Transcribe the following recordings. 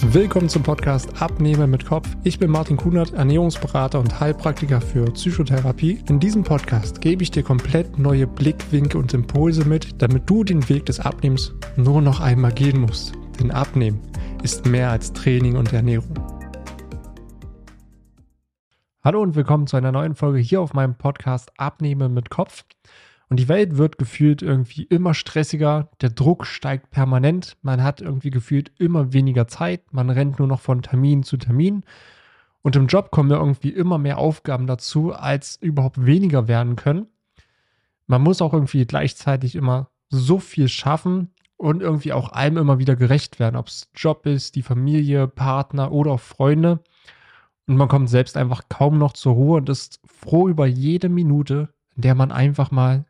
Willkommen zum Podcast Abnehmen mit Kopf. Ich bin Martin Kunert, Ernährungsberater und Heilpraktiker für Psychotherapie. In diesem Podcast gebe ich dir komplett neue Blickwinkel und Impulse mit, damit du den Weg des Abnehmens nur noch einmal gehen musst. Denn Abnehmen ist mehr als Training und Ernährung. Hallo und willkommen zu einer neuen Folge hier auf meinem Podcast Abnehmen mit Kopf. Und die Welt wird gefühlt irgendwie immer stressiger, der Druck steigt permanent, man hat irgendwie gefühlt immer weniger Zeit, man rennt nur noch von Termin zu Termin. Und im Job kommen ja irgendwie immer mehr Aufgaben dazu, als überhaupt weniger werden können. Man muss auch irgendwie gleichzeitig immer so viel schaffen und irgendwie auch allem immer wieder gerecht werden, ob es Job ist, die Familie, Partner oder auch Freunde. Und man kommt selbst einfach kaum noch zur Ruhe und ist froh über jede Minute, in der man einfach mal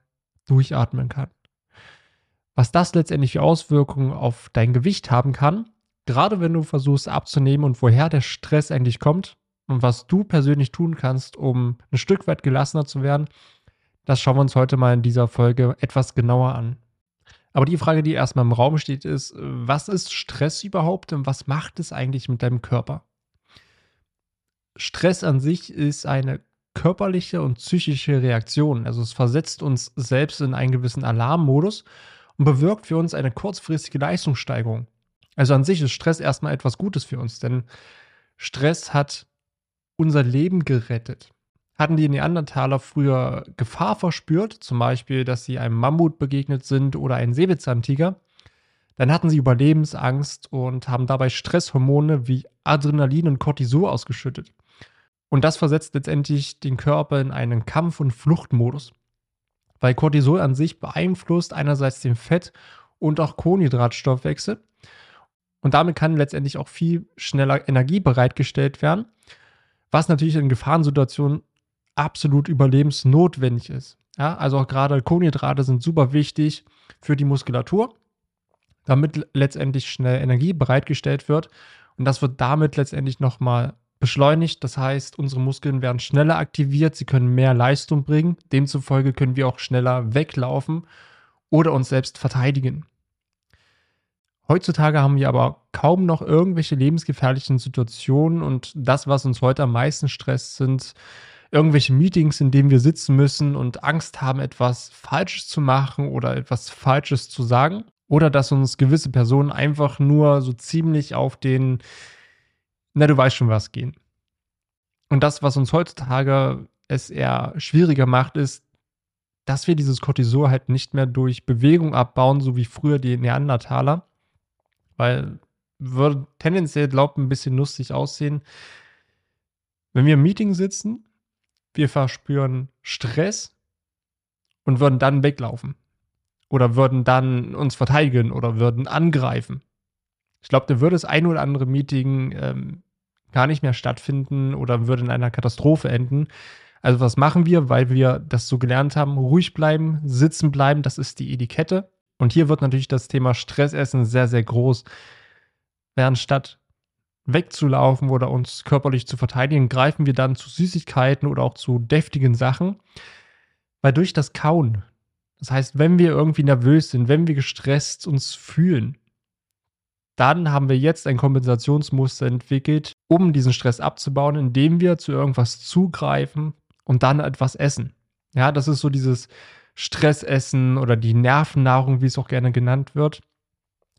durchatmen kann. Was das letztendlich für Auswirkungen auf dein Gewicht haben kann, gerade wenn du versuchst abzunehmen und woher der Stress eigentlich kommt und was du persönlich tun kannst, um ein Stück weit gelassener zu werden, das schauen wir uns heute mal in dieser Folge etwas genauer an. Aber die Frage, die erstmal im Raum steht, ist, was ist Stress überhaupt und was macht es eigentlich mit deinem Körper? Stress an sich ist eine körperliche und psychische Reaktion. Also es versetzt uns selbst in einen gewissen Alarmmodus und bewirkt für uns eine kurzfristige Leistungssteigerung. Also an sich ist Stress erstmal etwas Gutes für uns, denn Stress hat unser Leben gerettet. Hatten die Neandertaler früher Gefahr verspürt, zum Beispiel, dass sie einem Mammut begegnet sind oder einem Säbelzahntiger, dann hatten sie Überlebensangst und haben dabei Stresshormone wie Adrenalin und Cortisol ausgeschüttet. Und das versetzt letztendlich den Körper in einen Kampf- und Fluchtmodus. Weil Cortisol an sich beeinflusst einerseits den Fett- und auch Kohlenhydratstoffwechsel. Und damit kann letztendlich auch viel schneller Energie bereitgestellt werden, was natürlich in Gefahrensituationen absolut überlebensnotwendig ist. Ja, also auch gerade Kohlenhydrate sind super wichtig für die Muskulatur, damit letztendlich schnell Energie bereitgestellt wird. Und das wird damit letztendlich nochmal beschleunigt. Das heißt, unsere Muskeln werden schneller aktiviert, sie können mehr Leistung bringen. Demzufolge können wir auch schneller weglaufen oder uns selbst verteidigen. Heutzutage haben wir aber kaum noch irgendwelche lebensgefährlichen Situationen und das, was uns heute am meisten stresst, sind irgendwelche Meetings, in denen wir sitzen müssen und Angst haben, etwas Falsches zu machen oder etwas Falsches zu sagen. Oder dass uns gewisse Personen einfach nur so ziemlich auf den na, du weißt schon was gehen. Und das, was uns heutzutage es eher schwieriger macht, ist, dass wir dieses Cortisol halt nicht mehr durch Bewegung abbauen, so wie früher die Neandertaler. Weil würde tendenziell, glaubt ein bisschen lustig aussehen. Wenn wir im Meeting sitzen, wir verspüren Stress und würden dann weglaufen. Oder würden dann uns verteidigen oder würden angreifen. Ich glaube, da würde das ein oder andere Meeting ähm, gar nicht mehr stattfinden oder würde in einer Katastrophe enden. Also was machen wir, weil wir das so gelernt haben, ruhig bleiben, sitzen bleiben, das ist die Etikette. Und hier wird natürlich das Thema Stressessen sehr, sehr groß. Während statt wegzulaufen oder uns körperlich zu verteidigen, greifen wir dann zu Süßigkeiten oder auch zu deftigen Sachen. Weil durch das Kauen, das heißt, wenn wir irgendwie nervös sind, wenn wir gestresst uns fühlen, dann haben wir jetzt ein Kompensationsmuster entwickelt, um diesen Stress abzubauen, indem wir zu irgendwas zugreifen und dann etwas essen. Ja, das ist so dieses Stressessen oder die Nervennahrung, wie es auch gerne genannt wird.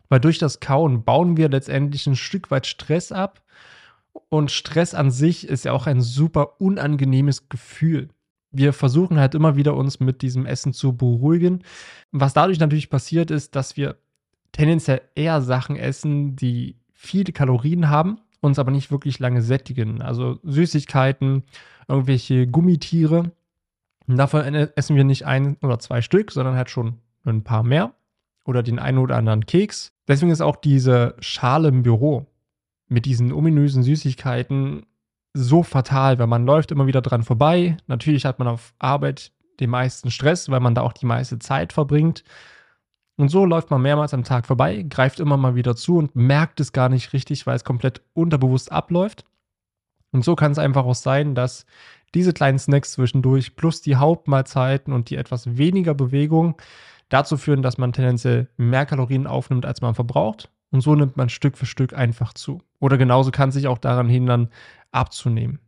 Weil durch das Kauen bauen wir letztendlich ein Stück weit Stress ab. Und Stress an sich ist ja auch ein super unangenehmes Gefühl. Wir versuchen halt immer wieder uns mit diesem Essen zu beruhigen. Was dadurch natürlich passiert ist, dass wir tendenziell eher Sachen essen, die viele Kalorien haben, uns aber nicht wirklich lange sättigen. Also Süßigkeiten, irgendwelche Gummitiere. Und davon essen wir nicht ein oder zwei Stück, sondern halt schon ein paar mehr. Oder den einen oder anderen Keks. Deswegen ist auch diese Schale im Büro mit diesen ominösen Süßigkeiten so fatal, weil man läuft immer wieder dran vorbei. Natürlich hat man auf Arbeit den meisten Stress, weil man da auch die meiste Zeit verbringt. Und so läuft man mehrmals am Tag vorbei, greift immer mal wieder zu und merkt es gar nicht richtig, weil es komplett unterbewusst abläuft. Und so kann es einfach auch sein, dass diese kleinen Snacks zwischendurch plus die Hauptmahlzeiten und die etwas weniger Bewegung dazu führen, dass man tendenziell mehr Kalorien aufnimmt, als man verbraucht. Und so nimmt man Stück für Stück einfach zu. Oder genauso kann sich auch daran hindern, abzunehmen.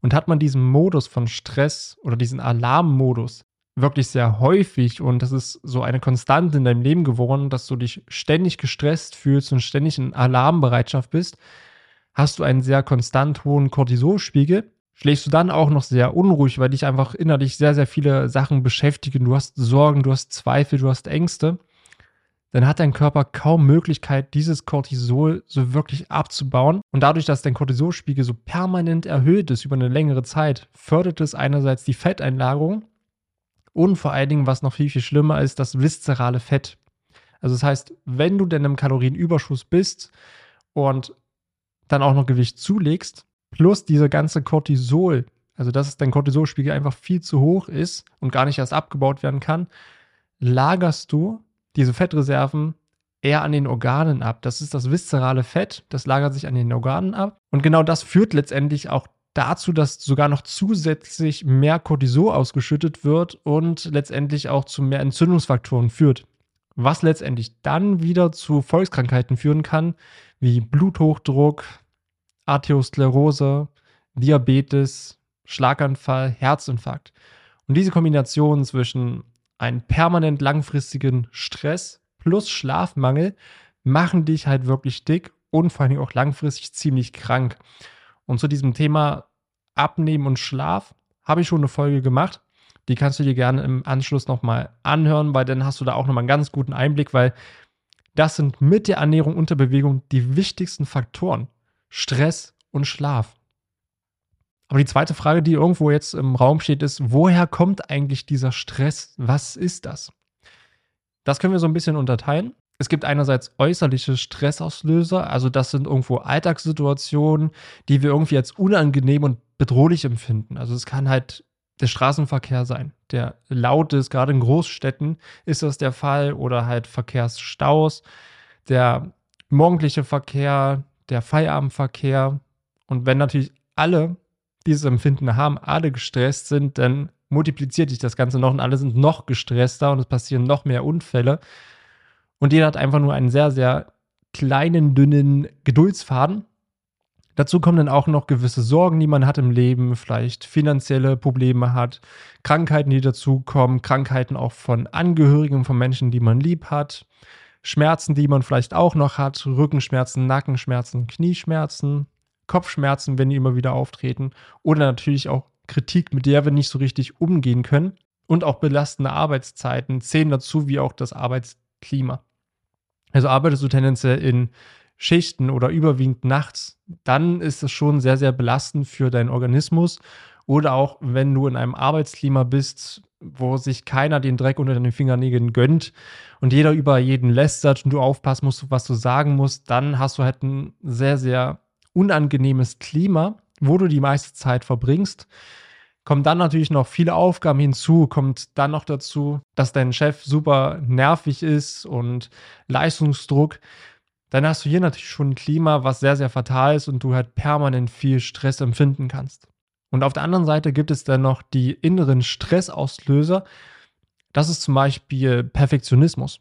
Und hat man diesen Modus von Stress oder diesen Alarmmodus wirklich sehr häufig und das ist so eine Konstante in deinem Leben geworden, dass du dich ständig gestresst fühlst und ständig in Alarmbereitschaft bist, hast du einen sehr konstant hohen Cortisolspiegel, schläfst du dann auch noch sehr unruhig, weil dich einfach innerlich sehr, sehr viele Sachen beschäftigen. Du hast Sorgen, du hast Zweifel, du hast Ängste. Dann hat dein Körper kaum Möglichkeit, dieses Cortisol so wirklich abzubauen. Und dadurch, dass dein Cortisolspiegel so permanent erhöht ist über eine längere Zeit, fördert es einerseits die Fetteinlagerung und vor allen Dingen, was noch viel, viel schlimmer ist, das viszerale Fett. Also das heißt, wenn du denn im Kalorienüberschuss bist und dann auch noch Gewicht zulegst, plus diese ganze Cortisol, also dass dein Cortisolspiegel einfach viel zu hoch ist und gar nicht erst abgebaut werden kann, lagerst du diese Fettreserven eher an den Organen ab. Das ist das viszerale Fett, das lagert sich an den Organen ab. Und genau das führt letztendlich auch dazu, dass sogar noch zusätzlich mehr Cortisol ausgeschüttet wird und letztendlich auch zu mehr Entzündungsfaktoren führt. Was letztendlich dann wieder zu Volkskrankheiten führen kann, wie Bluthochdruck, Arteriosklerose, Diabetes, Schlaganfall, Herzinfarkt. Und diese Kombination zwischen einem permanent langfristigen Stress plus Schlafmangel machen dich halt wirklich dick und vor allem auch langfristig ziemlich krank. Und zu diesem Thema Abnehmen und Schlaf habe ich schon eine Folge gemacht. Die kannst du dir gerne im Anschluss nochmal anhören, weil dann hast du da auch nochmal einen ganz guten Einblick, weil das sind mit der Ernährung und der Bewegung die wichtigsten Faktoren. Stress und Schlaf. Aber die zweite Frage, die irgendwo jetzt im Raum steht, ist, woher kommt eigentlich dieser Stress? Was ist das? Das können wir so ein bisschen unterteilen. Es gibt einerseits äußerliche Stressauslöser, also das sind irgendwo Alltagssituationen, die wir irgendwie als unangenehm und bedrohlich empfinden. Also es kann halt der Straßenverkehr sein, der laut ist, gerade in Großstädten ist das der Fall, oder halt Verkehrsstaus, der morgendliche Verkehr, der Feierabendverkehr. Und wenn natürlich alle dieses Empfinden haben, alle gestresst sind, dann multipliziert sich das Ganze noch und alle sind noch gestresster und es passieren noch mehr Unfälle. Und jeder hat einfach nur einen sehr, sehr kleinen, dünnen Geduldsfaden. Dazu kommen dann auch noch gewisse Sorgen, die man hat im Leben, vielleicht finanzielle Probleme hat, Krankheiten, die dazukommen, Krankheiten auch von Angehörigen, von Menschen, die man lieb hat, Schmerzen, die man vielleicht auch noch hat, Rückenschmerzen, Nackenschmerzen, Knieschmerzen, Kopfschmerzen, wenn die immer wieder auftreten oder natürlich auch Kritik, mit der wir nicht so richtig umgehen können und auch belastende Arbeitszeiten zählen dazu, wie auch das Arbeitsklima. Also arbeitest du tendenziell in Schichten oder überwiegend nachts, dann ist es schon sehr, sehr belastend für deinen Organismus. Oder auch wenn du in einem Arbeitsklima bist, wo sich keiner den Dreck unter den Fingernägeln gönnt und jeder über jeden lästert und du aufpassen musst, was du sagen musst, dann hast du halt ein sehr, sehr unangenehmes Klima, wo du die meiste Zeit verbringst. Kommen dann natürlich noch viele Aufgaben hinzu, kommt dann noch dazu, dass dein Chef super nervig ist und Leistungsdruck. Dann hast du hier natürlich schon ein Klima, was sehr, sehr fatal ist und du halt permanent viel Stress empfinden kannst. Und auf der anderen Seite gibt es dann noch die inneren Stressauslöser. Das ist zum Beispiel Perfektionismus.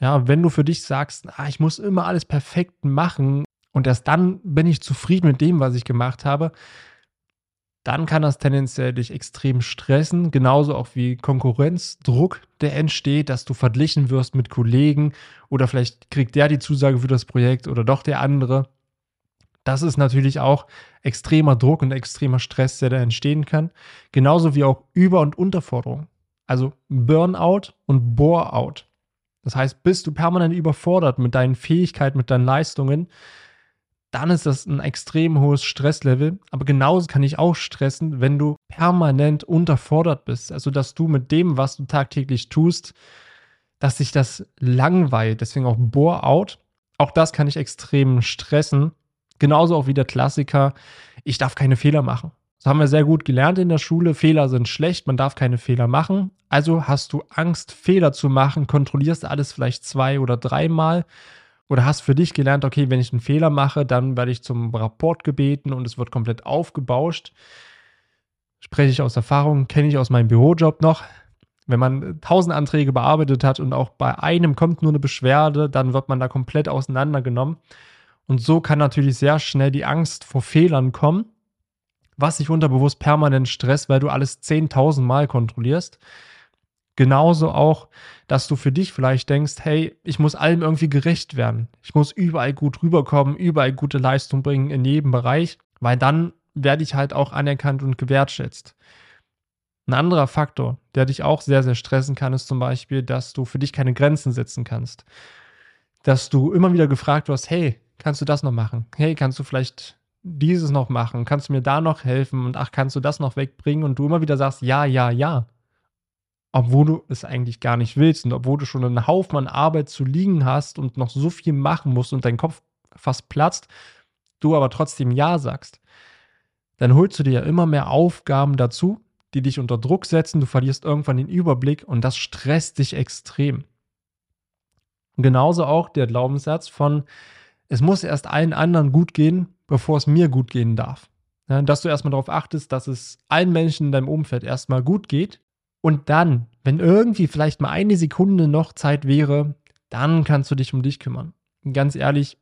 Ja, wenn du für dich sagst, ah, ich muss immer alles perfekt machen und erst dann bin ich zufrieden mit dem, was ich gemacht habe, dann kann das tendenziell dich extrem stressen, genauso auch wie Konkurrenzdruck, der entsteht, dass du verglichen wirst mit Kollegen oder vielleicht kriegt der die Zusage für das Projekt oder doch der andere. Das ist natürlich auch extremer Druck und extremer Stress, der da entstehen kann. Genauso wie auch Über- und Unterforderung. Also Burnout und Bore-out. Das heißt, bist du permanent überfordert mit deinen Fähigkeiten, mit deinen Leistungen, dann ist das ein extrem hohes Stresslevel. Aber genauso kann ich auch stressen, wenn du permanent unterfordert bist. Also, dass du mit dem, was du tagtäglich tust, dass sich das langweilt. Deswegen auch Bore-out. Auch das kann ich extrem stressen. Genauso auch wie der Klassiker, ich darf keine Fehler machen. Das haben wir sehr gut gelernt in der Schule. Fehler sind schlecht, man darf keine Fehler machen. Also hast du Angst, Fehler zu machen, kontrollierst alles vielleicht zwei oder dreimal oder hast für dich gelernt, okay, wenn ich einen Fehler mache, dann werde ich zum Rapport gebeten und es wird komplett aufgebauscht. Spreche ich aus Erfahrung, kenne ich aus meinem Bürojob noch. Wenn man tausend Anträge bearbeitet hat und auch bei einem kommt nur eine Beschwerde, dann wird man da komplett auseinandergenommen. Und so kann natürlich sehr schnell die Angst vor Fehlern kommen, was sich unterbewusst permanent stresst, weil du alles 10.000 Mal kontrollierst. Genauso auch, dass du für dich vielleicht denkst, hey, ich muss allem irgendwie gerecht werden. Ich muss überall gut rüberkommen, überall gute Leistung bringen in jedem Bereich, weil dann werde ich halt auch anerkannt und gewertschätzt. Ein anderer Faktor, der dich auch sehr, sehr stressen kann, ist zum Beispiel, dass du für dich keine Grenzen setzen kannst. Dass du immer wieder gefragt wirst, hey, kannst du das noch machen? Hey, kannst du vielleicht dieses noch machen? Kannst du mir da noch helfen? Und ach, kannst du das noch wegbringen? Und du immer wieder sagst, ja, ja, ja. Obwohl du es eigentlich gar nicht willst und obwohl du schon einen Haufen Arbeit zu liegen hast und noch so viel machen musst und dein Kopf fast platzt, du aber trotzdem Ja sagst dann holst du dir ja immer mehr Aufgaben dazu, die dich unter Druck setzen, du verlierst irgendwann den Überblick und das stresst dich extrem. genauso auch der Glaubenssatz von, es muss erst allen anderen gut gehen, bevor es mir gut gehen darf. Dass du erstmal darauf achtest, dass es allen Menschen in deinem Umfeld erstmal gut geht und dann, wenn irgendwie vielleicht mal eine Sekunde noch Zeit wäre, dann kannst du dich um dich kümmern. Und ganz ehrlich,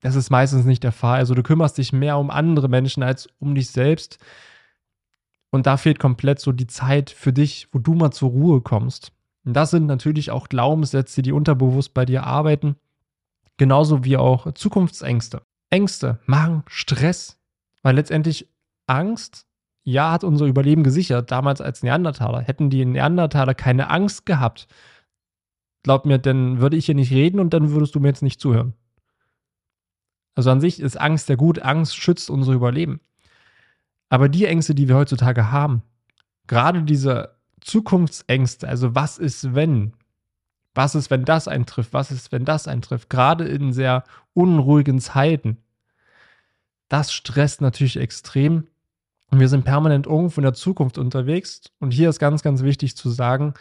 das ist meistens nicht der Fall. Also du kümmerst dich mehr um andere Menschen als um dich selbst. Und da fehlt komplett so die Zeit für dich, wo du mal zur Ruhe kommst. Und das sind natürlich auch Glaubenssätze, die unterbewusst bei dir arbeiten. Genauso wie auch Zukunftsängste. Ängste machen Stress, weil letztendlich Angst, ja, hat unser Überleben gesichert, damals als Neandertaler. Hätten die Neandertaler keine Angst gehabt, glaub mir, dann würde ich hier nicht reden und dann würdest du mir jetzt nicht zuhören. Also an sich ist Angst ja gut, Angst schützt unser Überleben. Aber die Ängste, die wir heutzutage haben, gerade diese Zukunftsängste, also was ist wenn? Was ist, wenn das eintrifft? Was ist, wenn das eintrifft? Gerade in sehr unruhigen Zeiten. Das stresst natürlich extrem. Und wir sind permanent irgendwo in der Zukunft unterwegs. Und hier ist ganz, ganz wichtig zu sagen,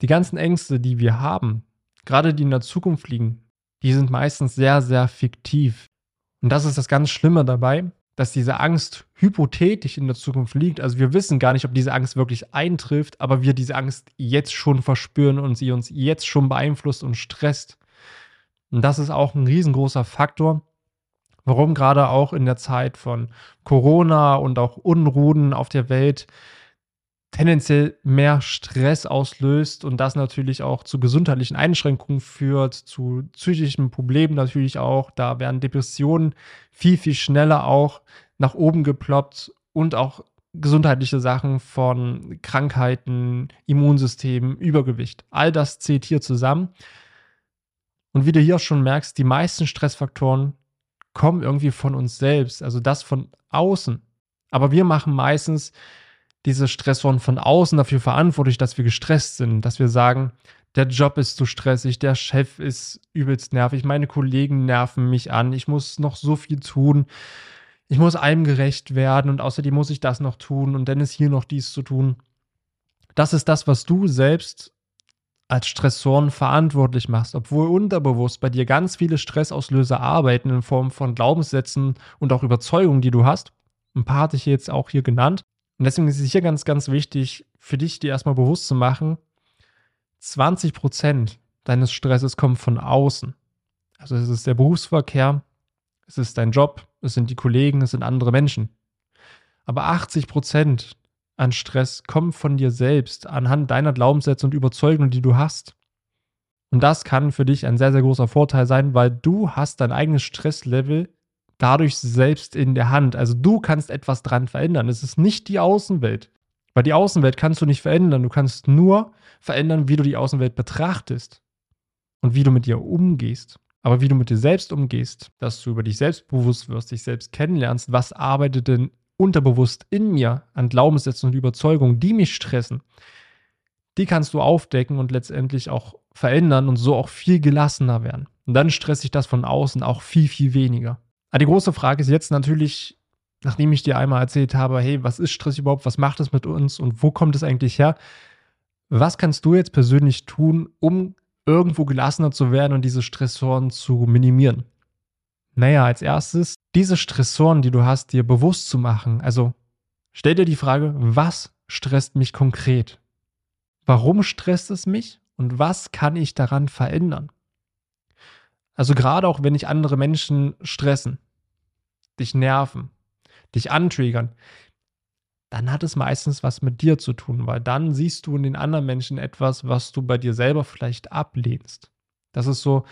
die ganzen Ängste, die wir haben, gerade die in der Zukunft liegen, die sind meistens sehr, sehr fiktiv. Und das ist das ganz Schlimme dabei, dass diese Angst hypothetisch in der Zukunft liegt. Also wir wissen gar nicht, ob diese Angst wirklich eintrifft, aber wir diese Angst jetzt schon verspüren und sie uns jetzt schon beeinflusst und stresst. Und das ist auch ein riesengroßer Faktor, warum gerade auch in der Zeit von Corona und auch Unruhen auf der Welt tendenziell mehr Stress auslöst und das natürlich auch zu gesundheitlichen Einschränkungen führt, zu psychischen Problemen natürlich auch. Da werden Depressionen viel, viel schneller auch nach oben geploppt und auch gesundheitliche Sachen von Krankheiten, Immunsystem, Übergewicht. All das zählt hier zusammen. Und wie du hier auch schon merkst, die meisten Stressfaktoren kommen irgendwie von uns selbst, also das von außen. Aber wir machen meistens diese Stressoren von außen dafür verantwortlich, dass wir gestresst sind, dass wir sagen, der Job ist zu stressig, der Chef ist übelst nervig, meine Kollegen nerven mich an, ich muss noch so viel tun, ich muss allem gerecht werden und außerdem muss ich das noch tun und dann ist hier noch dies zu tun. Das ist das, was du selbst als Stressoren verantwortlich machst, obwohl unterbewusst bei dir ganz viele Stressauslöser arbeiten in Form von Glaubenssätzen und auch Überzeugungen, die du hast. Ein paar hatte ich jetzt auch hier genannt. Und deswegen ist es hier ganz, ganz wichtig, für dich dir erstmal bewusst zu machen, 20% deines Stresses kommt von außen. Also es ist der Berufsverkehr, es ist dein Job, es sind die Kollegen, es sind andere Menschen. Aber 80 an Stress kommt von dir selbst, anhand deiner Glaubenssätze und Überzeugungen, die du hast. Und das kann für dich ein sehr, sehr großer Vorteil sein, weil du hast dein eigenes Stresslevel dadurch selbst in der Hand. Also du kannst etwas dran verändern. Es ist nicht die Außenwelt. Weil die Außenwelt kannst du nicht verändern. Du kannst nur verändern, wie du die Außenwelt betrachtest und wie du mit ihr umgehst. Aber wie du mit dir selbst umgehst, dass du über dich selbst bewusst wirst, dich selbst kennenlernst, was arbeitet denn unterbewusst in mir an Glaubenssätzen und Überzeugungen, die mich stressen, die kannst du aufdecken und letztendlich auch verändern und so auch viel gelassener werden. Und dann stresse ich das von außen auch viel, viel weniger. Aber die große Frage ist jetzt natürlich, nachdem ich dir einmal erzählt habe, hey, was ist Stress überhaupt, was macht es mit uns und wo kommt es eigentlich her? Was kannst du jetzt persönlich tun, um irgendwo gelassener zu werden und diese Stressoren zu minimieren? Naja, als erstes, diese Stressoren, die du hast, dir bewusst zu machen. Also stell dir die Frage, was stresst mich konkret? Warum stresst es mich und was kann ich daran verändern? Also gerade auch, wenn dich andere Menschen stressen, dich nerven, dich antriggern, dann hat es meistens was mit dir zu tun, weil dann siehst du in den anderen Menschen etwas, was du bei dir selber vielleicht ablehnst. Das ist so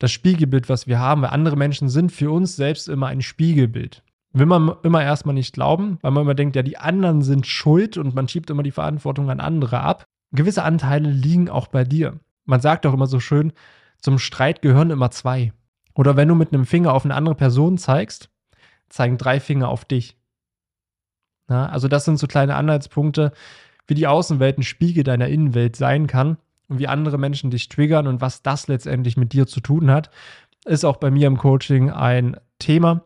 das Spiegelbild, was wir haben, weil andere Menschen sind für uns selbst immer ein Spiegelbild. Will man immer erstmal nicht glauben, weil man immer denkt, ja, die anderen sind schuld und man schiebt immer die Verantwortung an andere ab. Gewisse Anteile liegen auch bei dir. Man sagt auch immer so schön, zum Streit gehören immer zwei. Oder wenn du mit einem Finger auf eine andere Person zeigst, zeigen drei Finger auf dich. Ja, also das sind so kleine Anhaltspunkte, wie die Außenwelt ein Spiegel deiner Innenwelt sein kann und wie andere Menschen dich triggern und was das letztendlich mit dir zu tun hat, ist auch bei mir im Coaching ein Thema,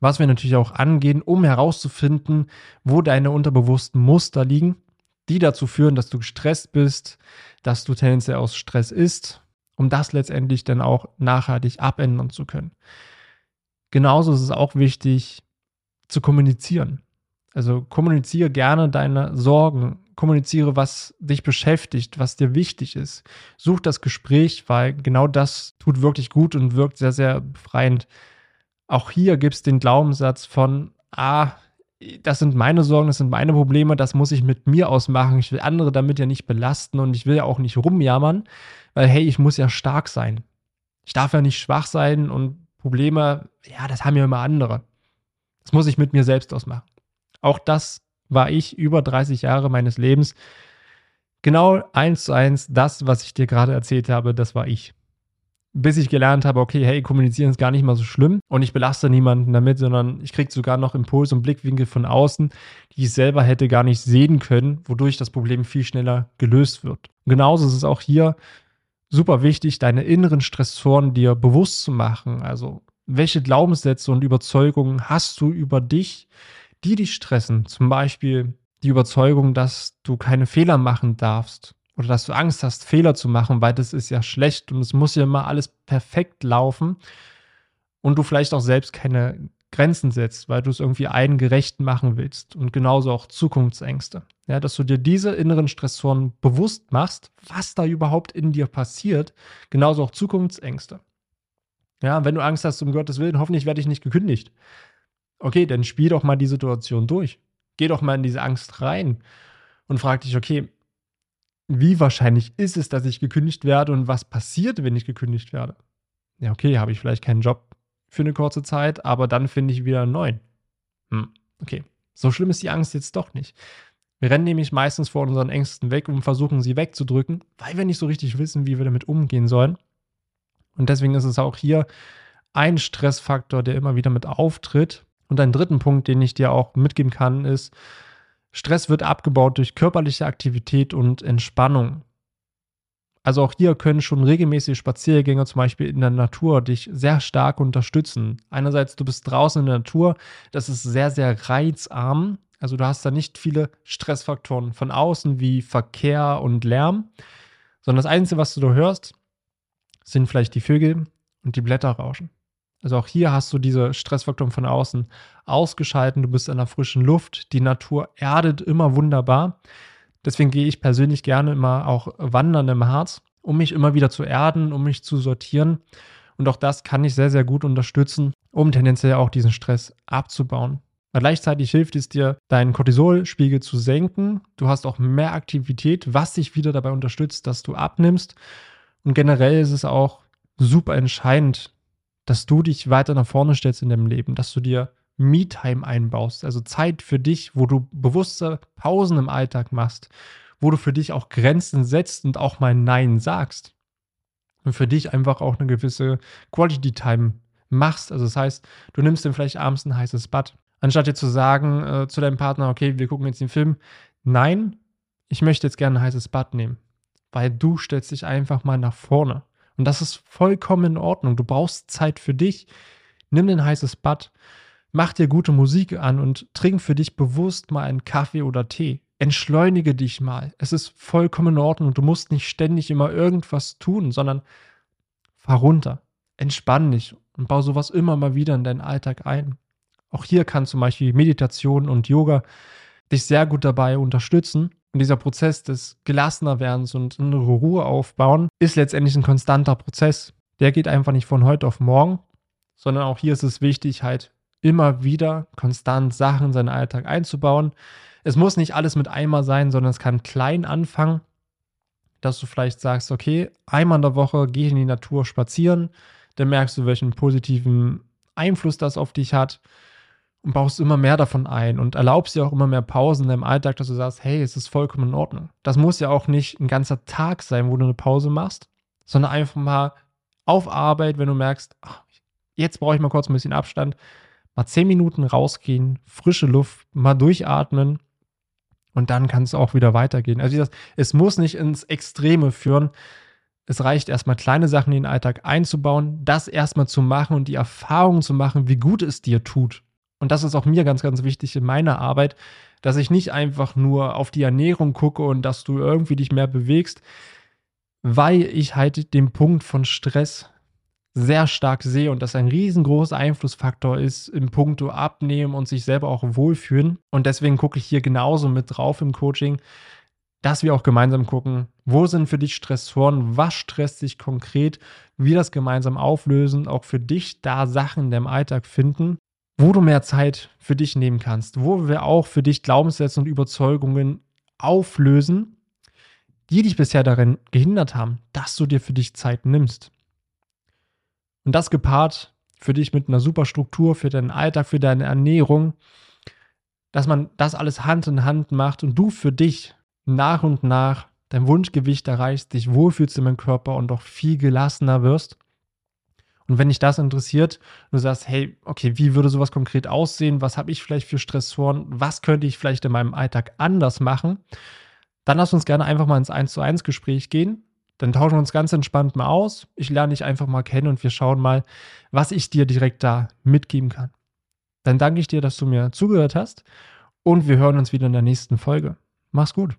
was wir natürlich auch angehen, um herauszufinden, wo deine unterbewussten Muster liegen, die dazu führen, dass du gestresst bist, dass du tendenziell aus Stress isst, um das letztendlich dann auch nachhaltig abändern zu können. Genauso ist es auch wichtig zu kommunizieren. Also kommuniziere gerne deine Sorgen, kommuniziere, was dich beschäftigt, was dir wichtig ist. Such das Gespräch, weil genau das tut wirklich gut und wirkt sehr, sehr befreiend. Auch hier gibt es den Glaubenssatz von, ah, das sind meine Sorgen, das sind meine Probleme, das muss ich mit mir ausmachen. Ich will andere damit ja nicht belasten und ich will ja auch nicht rumjammern, weil hey, ich muss ja stark sein. Ich darf ja nicht schwach sein und Probleme, ja, das haben ja immer andere. Das muss ich mit mir selbst ausmachen. Auch das war ich über 30 Jahre meines Lebens. Genau eins zu eins, das, was ich dir gerade erzählt habe, das war ich. Bis ich gelernt habe, okay, hey, kommunizieren ist gar nicht mal so schlimm und ich belaste niemanden damit, sondern ich kriege sogar noch Impulse und Blickwinkel von außen, die ich selber hätte gar nicht sehen können, wodurch das Problem viel schneller gelöst wird. Und genauso ist es auch hier super wichtig, deine inneren Stressoren dir bewusst zu machen. Also, welche Glaubenssätze und Überzeugungen hast du über dich, die dich stressen. Zum Beispiel die Überzeugung, dass du keine Fehler machen darfst oder dass du Angst hast, Fehler zu machen, weil das ist ja schlecht und es muss ja immer alles perfekt laufen und du vielleicht auch selbst keine Grenzen setzt, weil du es irgendwie allen gerecht machen willst und genauso auch Zukunftsängste. Ja, dass du dir diese inneren Stressoren bewusst machst, was da überhaupt in dir passiert, genauso auch Zukunftsängste. Ja, wenn du Angst hast, um Gottes Willen, hoffentlich werde ich nicht gekündigt. Okay, dann spiel doch mal die Situation durch. Geh doch mal in diese Angst rein und frag dich, okay, wie wahrscheinlich ist es, dass ich gekündigt werde und was passiert, wenn ich gekündigt werde? Ja, okay, habe ich vielleicht keinen Job für eine kurze Zeit, aber dann finde ich wieder einen neuen. Hm, okay, so schlimm ist die Angst jetzt doch nicht. Wir rennen nämlich meistens vor unseren Ängsten weg und versuchen sie wegzudrücken, weil wir nicht so richtig wissen, wie wir damit umgehen sollen. Und deswegen ist es auch hier ein Stressfaktor, der immer wieder mit auftritt und ein dritten Punkt, den ich dir auch mitgeben kann, ist, Stress wird abgebaut durch körperliche Aktivität und Entspannung. Also auch hier können schon regelmäßige Spaziergänge zum Beispiel in der Natur dich sehr stark unterstützen. Einerseits, du bist draußen in der Natur, das ist sehr, sehr reizarm. Also du hast da nicht viele Stressfaktoren von außen wie Verkehr und Lärm, sondern das Einzige, was du da hörst, sind vielleicht die Vögel und die Blätter rauschen. Also auch hier hast du diese Stressfaktoren von außen ausgeschalten. Du bist in der frischen Luft. Die Natur erdet immer wunderbar. Deswegen gehe ich persönlich gerne immer auch wandern im Harz, um mich immer wieder zu erden, um mich zu sortieren. Und auch das kann ich sehr, sehr gut unterstützen, um tendenziell auch diesen Stress abzubauen. Aber gleichzeitig hilft es dir, deinen Cortisolspiegel zu senken. Du hast auch mehr Aktivität, was dich wieder dabei unterstützt, dass du abnimmst. Und generell ist es auch super entscheidend, dass du dich weiter nach vorne stellst in deinem Leben, dass du dir Me-Time einbaust, also Zeit für dich, wo du bewusste Pausen im Alltag machst, wo du für dich auch Grenzen setzt und auch mal Nein sagst. Und für dich einfach auch eine gewisse Quality Time machst. Also das heißt, du nimmst dir vielleicht abends ein heißes Bad. Anstatt dir zu sagen äh, zu deinem Partner, okay, wir gucken jetzt den Film. Nein, ich möchte jetzt gerne ein heißes Bad nehmen. Weil du stellst dich einfach mal nach vorne. Und das ist vollkommen in Ordnung. Du brauchst Zeit für dich. Nimm ein heißes Bad, mach dir gute Musik an und trink für dich bewusst mal einen Kaffee oder Tee. Entschleunige dich mal. Es ist vollkommen in Ordnung du musst nicht ständig immer irgendwas tun, sondern fahr runter. Entspann dich und bau sowas immer mal wieder in deinen Alltag ein. Auch hier kann zum Beispiel Meditation und Yoga dich sehr gut dabei unterstützen, und dieser Prozess des gelassener Werdens und innere Ruhe aufbauen ist letztendlich ein konstanter Prozess. der geht einfach nicht von heute auf morgen, sondern auch hier ist es wichtig, halt immer wieder konstant Sachen in seinen Alltag einzubauen. Es muss nicht alles mit einmal sein, sondern es kann klein anfangen, dass du vielleicht sagst, okay, einmal in der Woche gehe ich in die Natur spazieren, dann merkst du, welchen positiven Einfluss das auf dich hat und baust immer mehr davon ein und erlaubst dir auch immer mehr Pausen in deinem Alltag, dass du sagst, hey, es ist vollkommen in Ordnung. Das muss ja auch nicht ein ganzer Tag sein, wo du eine Pause machst, sondern einfach mal auf Arbeit, wenn du merkst, ach, jetzt brauche ich mal kurz ein bisschen Abstand, mal zehn Minuten rausgehen, frische Luft, mal durchatmen und dann kann es auch wieder weitergehen. Also das, es muss nicht ins Extreme führen. Es reicht erstmal kleine Sachen in den Alltag einzubauen, das erstmal zu machen und die Erfahrung zu machen, wie gut es dir tut. Und das ist auch mir ganz, ganz wichtig in meiner Arbeit, dass ich nicht einfach nur auf die Ernährung gucke und dass du irgendwie dich mehr bewegst, weil ich halt den Punkt von Stress sehr stark sehe und das ein riesengroßer Einflussfaktor ist im Punkto Abnehmen und sich selber auch wohlfühlen. Und deswegen gucke ich hier genauso mit drauf im Coaching, dass wir auch gemeinsam gucken, wo sind für dich Stressoren, was stresst dich konkret, wir das gemeinsam auflösen, auch für dich da Sachen in deinem Alltag finden, wo du mehr Zeit für dich nehmen kannst, wo wir auch für dich Glaubenssätze und Überzeugungen auflösen, die dich bisher darin gehindert haben, dass du dir für dich Zeit nimmst. Und das gepaart für dich mit einer super Struktur, für deinen Alltag, für deine Ernährung, dass man das alles Hand in Hand macht und du für dich nach und nach dein Wunschgewicht erreichst, dich wohlfühlst in deinem Körper und auch viel gelassener wirst. Und wenn dich das interessiert, du sagst, hey, okay, wie würde sowas konkret aussehen? Was habe ich vielleicht für Stressoren? Was könnte ich vielleicht in meinem Alltag anders machen? Dann lass uns gerne einfach mal ins 1 zu 1 Gespräch gehen. Dann tauschen wir uns ganz entspannt mal aus. Ich lerne dich einfach mal kennen und wir schauen mal, was ich dir direkt da mitgeben kann. Dann danke ich dir, dass du mir zugehört hast und wir hören uns wieder in der nächsten Folge. Mach's gut.